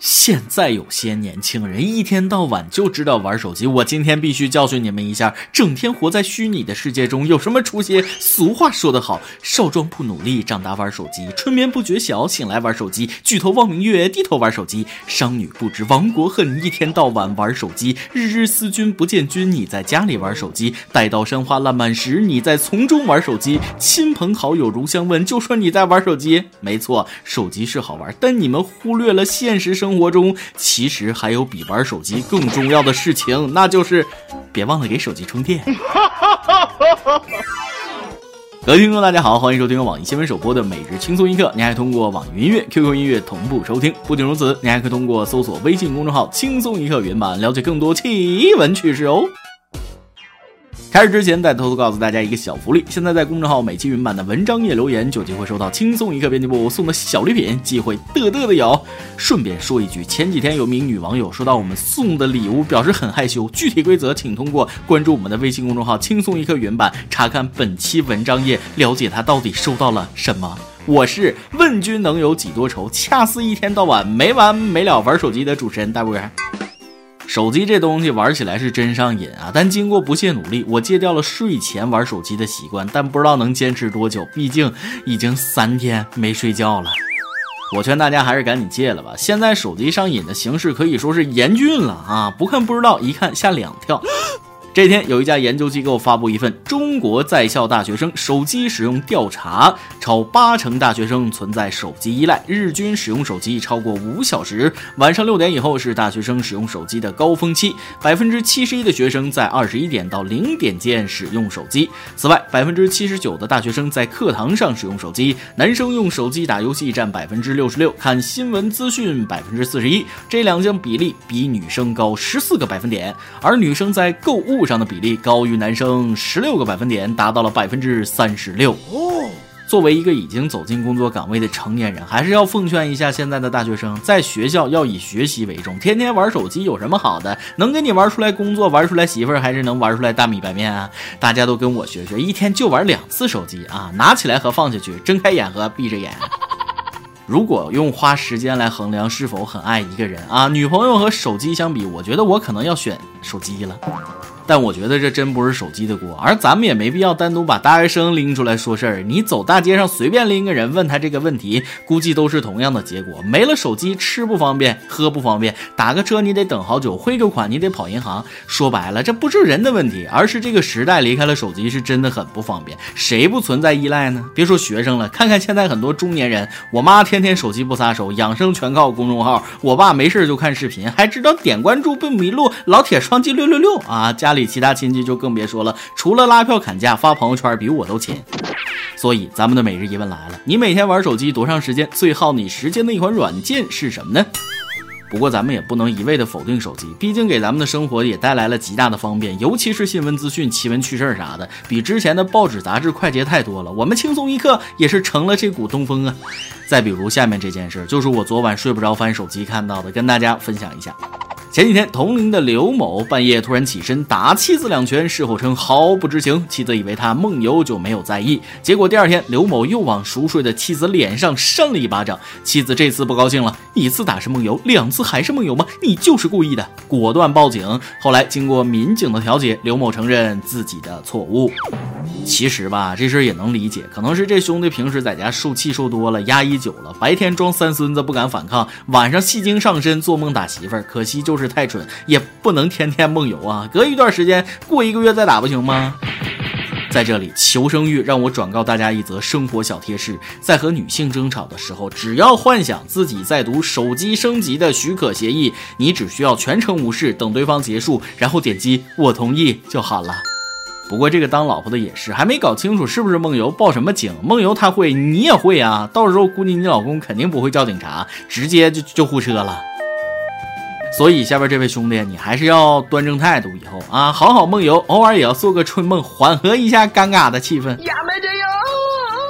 现在有些年轻人一天到晚就知道玩手机，我今天必须教训你们一下，整天活在虚拟的世界中有什么出息？俗话说得好，少壮不努力，长大玩手机；春眠不觉晓，醒来玩手机；举头望明月，低头玩手机；商女不知亡国恨，一天到晚玩手机；日日思君不见君，你在家里玩手机；待到山花烂漫时，你在丛中玩手机；亲朋好友如相问，就说你在玩手机。没错，手机是好玩，但你们忽略了现实生。生活中其实还有比玩手机更重要的事情，那就是别忘了给手机充电。各位听众，大家好，欢迎收听网易新闻首播的每日轻松一刻。您还通过网易云音乐、QQ 音乐同步收听。不仅如此，您还可以通过搜索微信公众号“轻松一刻”原版了解更多奇闻趣事哦。开始之前，再偷偷告诉大家一个小福利：现在在公众号每期云版的文章页留言，就有机会收到轻松一刻编辑部送的小礼品，机会嘚嘚的有。顺便说一句，前几天有名女网友收到我们送的礼物，表示很害羞。具体规则，请通过关注我们的微信公众号“轻松一刻原版”查看本期文章页，了解她到底收到了什么。我是问君能有几多愁，恰似一天到晚没完没了玩手机的主持人大波。手机这东西玩起来是真上瘾啊！但经过不懈努力，我戒掉了睡前玩手机的习惯，但不知道能坚持多久。毕竟已经三天没睡觉了。我劝大家还是赶紧戒了吧！现在手机上瘾的形式可以说是严峻了啊！不看不知道，一看吓两跳。这天，有一家研究机构发布一份中国在校大学生手机使用调查，超八成大学生存在手机依赖，日均使用手机超过五小时。晚上六点以后是大学生使用手机的高峰期，百分之七十一的学生在二十一点到零点间使用手机。此外，百分之七十九的大学生在课堂上使用手机，男生用手机打游戏占百分之六十六，看新闻资讯百分之四十一，这两项比例比女生高十四个百分点，而女生在购物。上的比例高于男生十六个百分点，达到了百分之三十六。作为一个已经走进工作岗位的成年人，还是要奉劝一下现在的大学生，在学校要以学习为重，天天玩手机有什么好的？能给你玩出来工作，玩出来媳妇儿，还是能玩出来大米白面啊？大家都跟我学学，一天就玩两次手机啊，拿起来和放下去，睁开眼和闭着眼。如果用花时间来衡量是否很爱一个人啊，女朋友和手机相比，我觉得我可能要选手机了。但我觉得这真不是手机的锅，而咱们也没必要单独把大学生拎出来说事儿。你走大街上随便拎个人问他这个问题，估计都是同样的结果。没了手机，吃不方便，喝不方便，打个车你得等好久，汇个款你得跑银行。说白了，这不是人的问题，而是这个时代离开了手机是真的很不方便。谁不存在依赖呢？别说学生了，看看现在很多中年人，我妈天天手机不撒手，养生全靠公众号；我爸没事就看视频，还知道点关注不迷路，老铁双击六六六啊！家里。其他亲戚就更别说了，除了拉票砍价发朋友圈，比我都勤。所以咱们的每日疑问来了：你每天玩手机多长时间？最耗你时间的一款软件是什么呢？不过咱们也不能一味的否定手机，毕竟给咱们的生活也带来了极大的方便，尤其是新闻资讯、奇闻趣事儿啥的，比之前的报纸杂志快捷太多了。我们轻松一刻也是成了这股东风啊！再比如下面这件事，就是我昨晚睡不着翻手机看到的，跟大家分享一下。前几天，同龄的刘某半夜突然起身打妻子两拳，事后称毫不知情，妻子以为他梦游就没有在意。结果第二天，刘某又往熟睡的妻子脸上扇了一巴掌，妻子这次不高兴了，一次打是梦游，两次还是梦游吗？你就是故意的，果断报警。后来经过民警的调解，刘某承认自己的错误。其实吧，这事儿也能理解，可能是这兄弟平时在家受气受多了，压抑久了，白天装三孙子不敢反抗，晚上戏精上身做梦打媳妇儿。可惜就是是太蠢，也不能天天梦游啊，隔一段时间过一个月再打不行吗？在这里求生欲让我转告大家一则生活小贴士：在和女性争吵的时候，只要幻想自己在读手机升级的许可协议，你只需要全程无视，等对方结束，然后点击我同意就好了。不过这个当老婆的也是，还没搞清楚是不是梦游，报什么警？梦游他会，你也会啊！到时候估计你老公肯定不会叫警察，直接就救护车了。所以下边这位兄弟，你还是要端正态度，以后啊，好好梦游，偶尔也要做个春梦，缓和一下尴尬的气氛。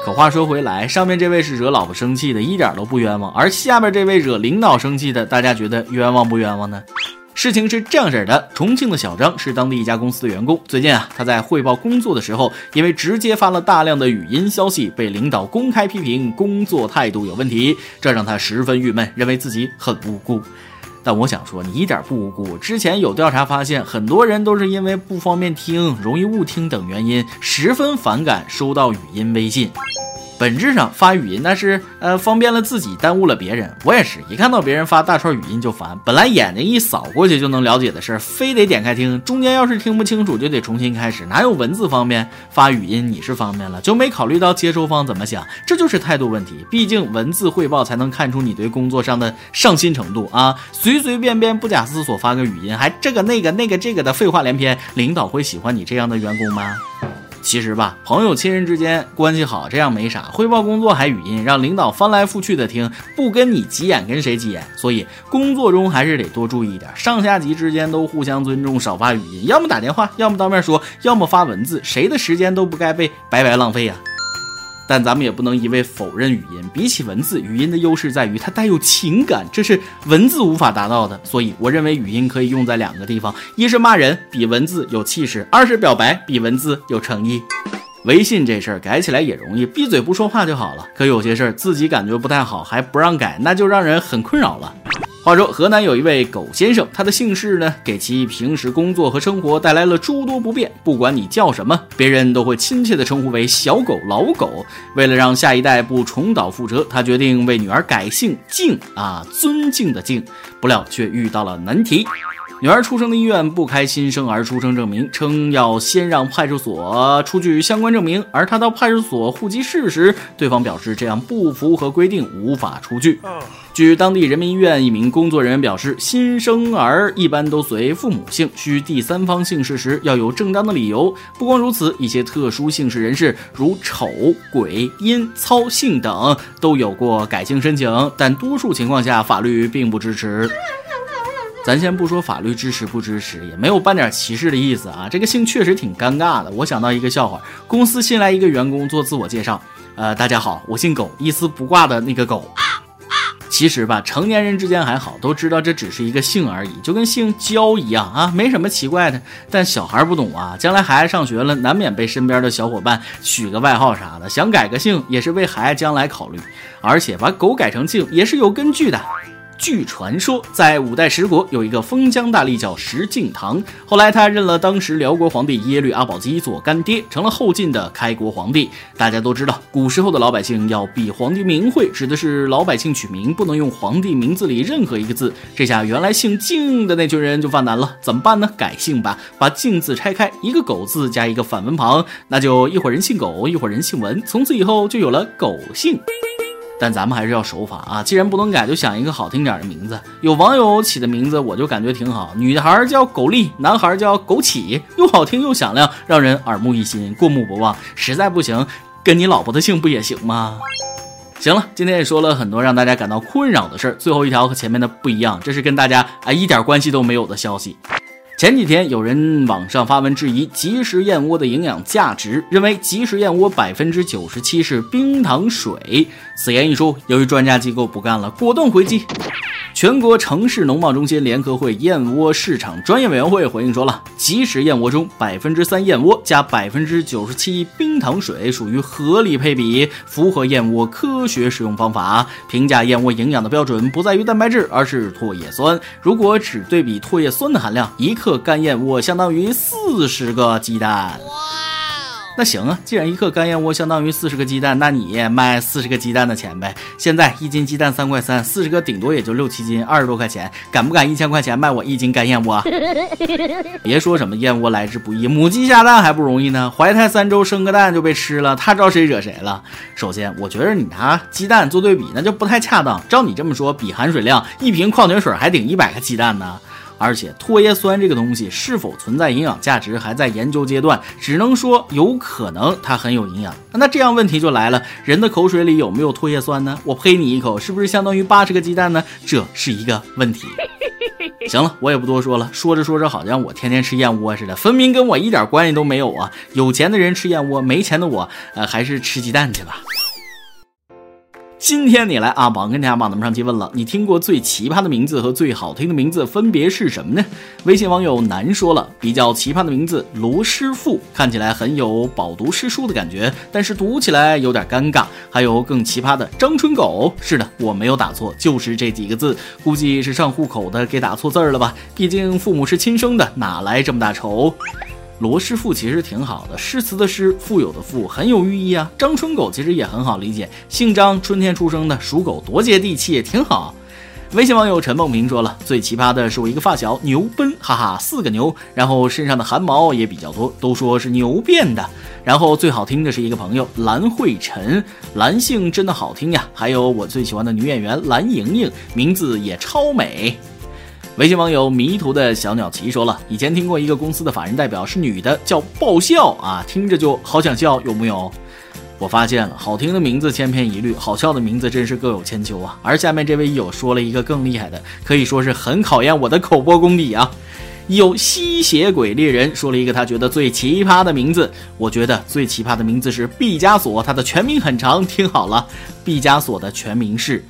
可话说回来，上面这位是惹老婆生气的，一点都不冤枉；而下边这位惹领导生气的，大家觉得冤枉不冤枉呢？事情是这样式的：重庆的小张是当地一家公司的员工。最近啊，他在汇报工作的时候，因为直接发了大量的语音消息，被领导公开批评工作态度有问题，这让他十分郁闷，认为自己很无辜。但我想说，你一点不无辜。之前有调查发现，很多人都是因为不方便听、容易误听等原因，十分反感收到语音微信。本质上发语音那是呃方便了自己，耽误了别人。我也是一看到别人发大串语音就烦，本来眼睛一扫过去就能了解的事儿，非得点开听，中间要是听不清楚就得重新开始，哪有文字方便？发语音你是方便了，就没考虑到接收方怎么想，这就是态度问题。毕竟文字汇报才能看出你对工作上的上心程度啊！随随便便不假思索发个语音，还这个那个那个这个的废话连篇，领导会喜欢你这样的员工吗？其实吧，朋友、亲人之间关系好，这样没啥。汇报工作还语音，让领导翻来覆去的听，不跟你急眼，跟谁急眼？所以工作中还是得多注意一点，上下级之间都互相尊重，少发语音，要么打电话，要么当面说，要么发文字，谁的时间都不该被白白浪费呀。但咱们也不能一味否认语音。比起文字，语音的优势在于它带有情感，这是文字无法达到的。所以，我认为语音可以用在两个地方：一是骂人，比文字有气势；二是表白，比文字有诚意。微信这事儿改起来也容易，闭嘴不说话就好了。可有些事儿自己感觉不太好，还不让改，那就让人很困扰了。话说，河南有一位狗先生，他的姓氏呢，给其平时工作和生活带来了诸多不便。不管你叫什么，别人都会亲切地称呼为小狗、老狗。为了让下一代不重蹈覆辙，他决定为女儿改姓敬啊，尊敬的敬。不料却遇到了难题。女儿出生的医院不开新生儿出生证明，称要先让派出所出具相关证明。而他到派出所户籍室时，对方表示这样不符合规定，无法出具。据当地人民医院一名工作人员表示，新生儿一般都随父母姓，需第三方姓氏时要有正当的理由。不光如此，一些特殊姓氏人士，如丑、鬼、阴、操姓等，都有过改姓申请，但多数情况下法律并不支持。咱先不说法律支持不支持，也没有半点歧视的意思啊。这个姓确实挺尴尬的。我想到一个笑话：公司新来一个员工做自我介绍，呃，大家好，我姓狗，一丝不挂的那个狗。其实吧，成年人之间还好，都知道这只是一个姓而已，就跟姓焦一样啊，没什么奇怪的。但小孩不懂啊，将来孩子上学了，难免被身边的小伙伴取个外号啥的，想改个姓也是为孩子将来考虑。而且把狗改成姓也是有根据的。据传说，在五代十国有一个封疆大吏叫石敬瑭，后来他认了当时辽国皇帝耶律阿保机做干爹，成了后晋的开国皇帝。大家都知道，古时候的老百姓要比皇帝名讳，指的是老百姓取名不能用皇帝名字里任何一个字。这下原来姓敬的那群人就犯难了，怎么办呢？改姓吧，把敬字拆开，一个狗字加一个反文旁，那就一会儿人姓苟，一会儿人姓文，从此以后就有了狗姓。但咱们还是要守法啊！既然不能改，就想一个好听点的名字。有网友起的名字，我就感觉挺好。女孩叫狗丽，男孩叫枸杞，又好听又响亮，让人耳目一新，过目不忘。实在不行，跟你老婆的姓不也行吗？行了，今天也说了很多让大家感到困扰的事儿。最后一条和前面的不一样，这是跟大家啊一点关系都没有的消息。前几天有人网上发文质疑即食燕窝的营养价值，认为即食燕窝百分之九十七是冰糖水。此言一出，由于专家机构不干了，果断回击。全国城市农贸中心联合会燕窝市场专业委员会回应说了，即食燕窝中百分之三燕窝加百分之九十七冰糖水属于合理配比，符合燕窝科学使用方法。评价燕窝营养的标准不在于蛋白质，而是唾液酸。如果只对比唾液酸的含量，一克干燕窝相当于四十个鸡蛋。那行啊，既然一克干燕窝相当于四十个鸡蛋，那你卖四十个鸡蛋的钱呗。现在一斤鸡蛋三块三，四十个顶多也就六七斤，二十多块钱，敢不敢一千块钱卖我一斤干燕窝？别说什么燕窝来之不易，母鸡下蛋还不容易呢。怀胎三周生个蛋就被吃了，他招谁惹谁了？首先，我觉得你拿鸡蛋做对比，那就不太恰当。照你这么说，比含水量，一瓶矿泉水还顶一百个鸡蛋呢。而且唾液酸这个东西是否存在营养价值还在研究阶段，只能说有可能它很有营养。那这样问题就来了，人的口水里有没有唾液酸呢？我呸你一口，是不是相当于八十个鸡蛋呢？这是一个问题。行了，我也不多说了。说着说着，好像我天天吃燕窝似的，分明跟我一点关系都没有啊！有钱的人吃燕窝，没钱的我，呃，还是吃鸡蛋去吧。今天你来阿榜跟大家榜咱们上期问了，你听过最奇葩的名字和最好听的名字分别是什么呢？微信网友南说了，比较奇葩的名字罗师傅，看起来很有饱读诗书的感觉，但是读起来有点尴尬。还有更奇葩的张春狗，是的，我没有打错，就是这几个字，估计是上户口的给打错字儿了吧？毕竟父母是亲生的，哪来这么大仇？罗师傅其实挺好的，诗词的诗，富有的富，很有寓意啊。张春狗其实也很好理解，姓张，春天出生的，属狗，多接地气，也挺好。微信网友陈梦平说了，最奇葩的是我一个发小牛奔，哈哈，四个牛，然后身上的汗毛也比较多，都说是牛变的。然后最好听的是一个朋友蓝慧晨，蓝姓真的好听呀。还有我最喜欢的女演员蓝盈莹，名字也超美。微信网友迷途的小鸟奇说了，以前听过一个公司的法人代表是女的，叫爆笑啊，听着就好想笑，有木有？我发现了，好听的名字千篇一律，好笑的名字真是各有千秋啊。而下面这位友说了一个更厉害的，可以说是很考验我的口播功底啊。有吸血鬼猎人说了一个他觉得最奇葩的名字，我觉得最奇葩的名字是毕加索，他的全名很长，听好了，毕加索的全名是。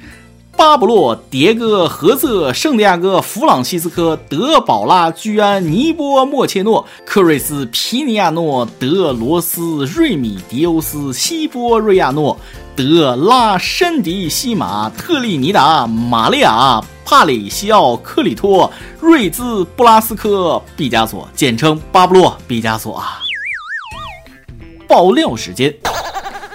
巴布洛·迭戈·何瑟·圣地亚哥·弗朗西斯科·德保拉·居安·尼波·莫切诺·克瑞斯·皮尼亚诺·德罗斯·瑞米迪欧斯·西波瑞亚诺·德拉申迪西马特利尼达·玛利亚·帕里西奥·克里托·瑞兹·布拉斯科·毕加索，简称巴布洛·毕加索啊！爆料时间。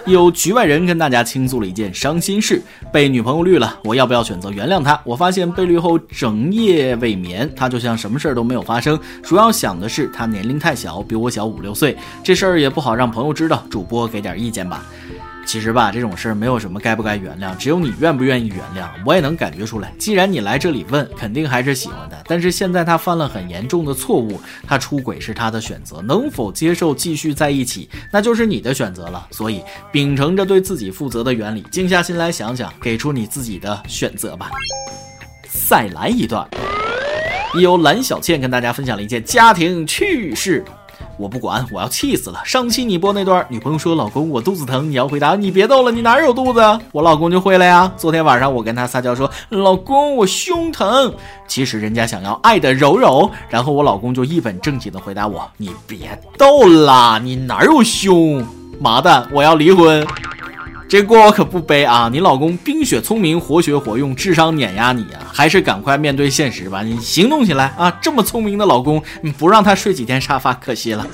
有局外人跟大家倾诉了一件伤心事，被女朋友绿了，我要不要选择原谅他？我发现被绿后整夜未眠，他就像什么事儿都没有发生。主要想的是他年龄太小，比我小五六岁，这事儿也不好让朋友知道，主播给点意见吧。其实吧，这种事儿没有什么该不该原谅，只有你愿不愿意原谅。我也能感觉出来，既然你来这里问，肯定还是喜欢的。但是现在他犯了很严重的错误，他出轨是他的选择，能否接受继续在一起，那就是你的选择了。所以秉承着对自己负责的原理，静下心来想想，给出你自己的选择吧。再来一段，由蓝小倩跟大家分享了一件家庭趣事。我不管，我要气死了！上期你播那段，女朋友说：“老公，我肚子疼。”你要回答：“你别逗了，你哪有肚子？”我老公就会了呀。昨天晚上我跟他撒娇说：“老公，我胸疼。”其实人家想要爱的柔柔，然后我老公就一本正经的回答我：“你别逗了，你哪有胸？麻蛋，我要离婚。”这锅我可不背啊！你老公冰雪聪明，活学活用，智商碾压你啊！还是赶快面对现实吧，你行动起来啊！这么聪明的老公，你不让他睡几天沙发，可惜了。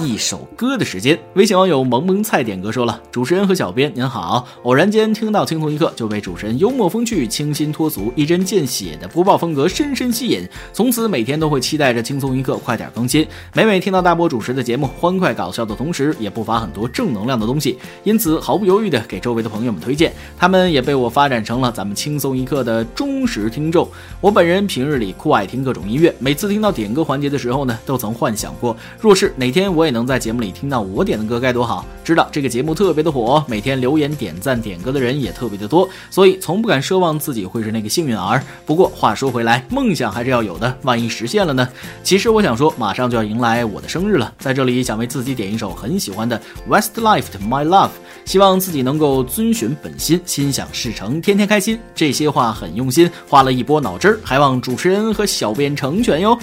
一首歌的时间，微信网友萌萌菜点歌说了：“主持人和小编您好，偶然间听到轻松一刻，就被主持人幽默风趣、清新脱俗、一针见血的播报风格深深吸引，从此每天都会期待着轻松一刻快点更新。每每听到大波主持的节目，欢快搞笑的同时，也不乏很多正能量的东西，因此毫不犹豫的给周围的朋友们推荐，他们也被我发展成了咱们轻松一刻的忠实听众。我本人平日里酷爱听各种音乐，每次听到点歌环节的时候呢，都曾幻想过，若是哪天我。我也能在节目里听到我点的歌该多好！知道这个节目特别的火，每天留言点赞点歌的人也特别的多，所以从不敢奢望自己会是那个幸运儿。不过话说回来，梦想还是要有的，万一实现了呢？其实我想说，马上就要迎来我的生日了，在这里想为自己点一首很喜欢的 Westlife 的 My Love，希望自己能够遵循本心，心想事成，天天开心。这些话很用心，花了一波脑汁儿，还望主持人和小编成全哟。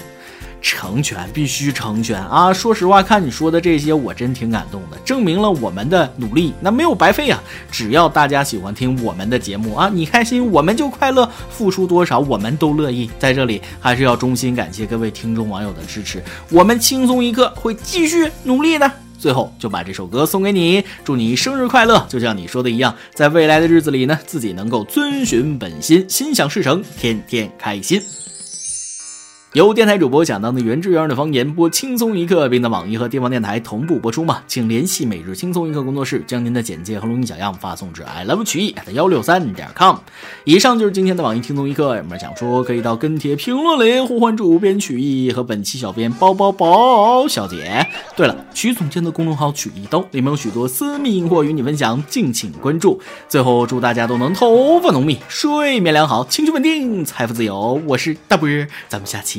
成全必须成全啊！说实话，看你说的这些，我真挺感动的，证明了我们的努力那没有白费啊！只要大家喜欢听我们的节目啊，你开心我们就快乐，付出多少我们都乐意。在这里还是要衷心感谢各位听众网友的支持，我们轻松一刻会继续努力的。最后就把这首歌送给你，祝你生日快乐！就像你说的一样，在未来的日子里呢，自己能够遵循本心，心想事成，天天开心。由电台主播讲当的原汁原味的方言播轻松一刻，并在网易和地方电台同步播出吗？请联系每日轻松一刻工作室，将您的简介和录音小样发送至 i love 曲艺 at 幺六三点 com。以上就是今天的网易轻松一刻，有没有想说可以到跟帖评论里呼唤主编曲艺和本期小编包包包小姐。对了，曲总监的公众号曲一刀里面有许多私密硬货与你分享，敬请关注。最后祝大家都能头发浓密，睡眠良好，情绪稳定，财富自由。我是大波，咱们下期。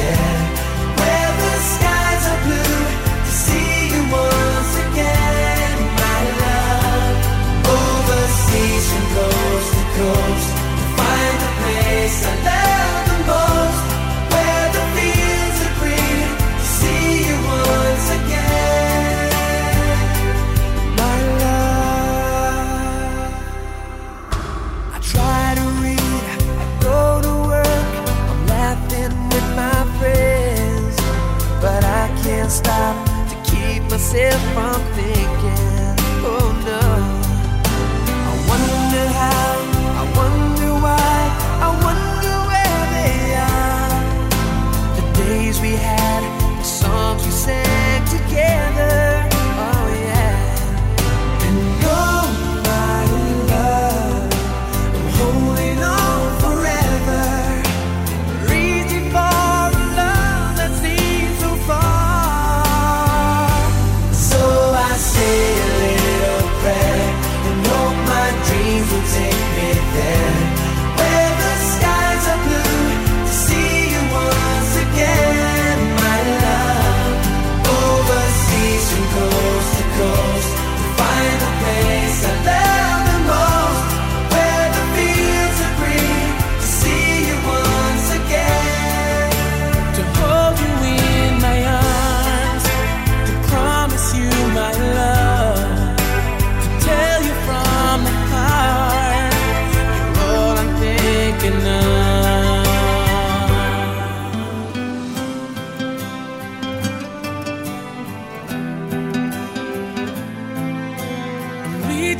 yeah.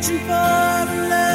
searching for the love.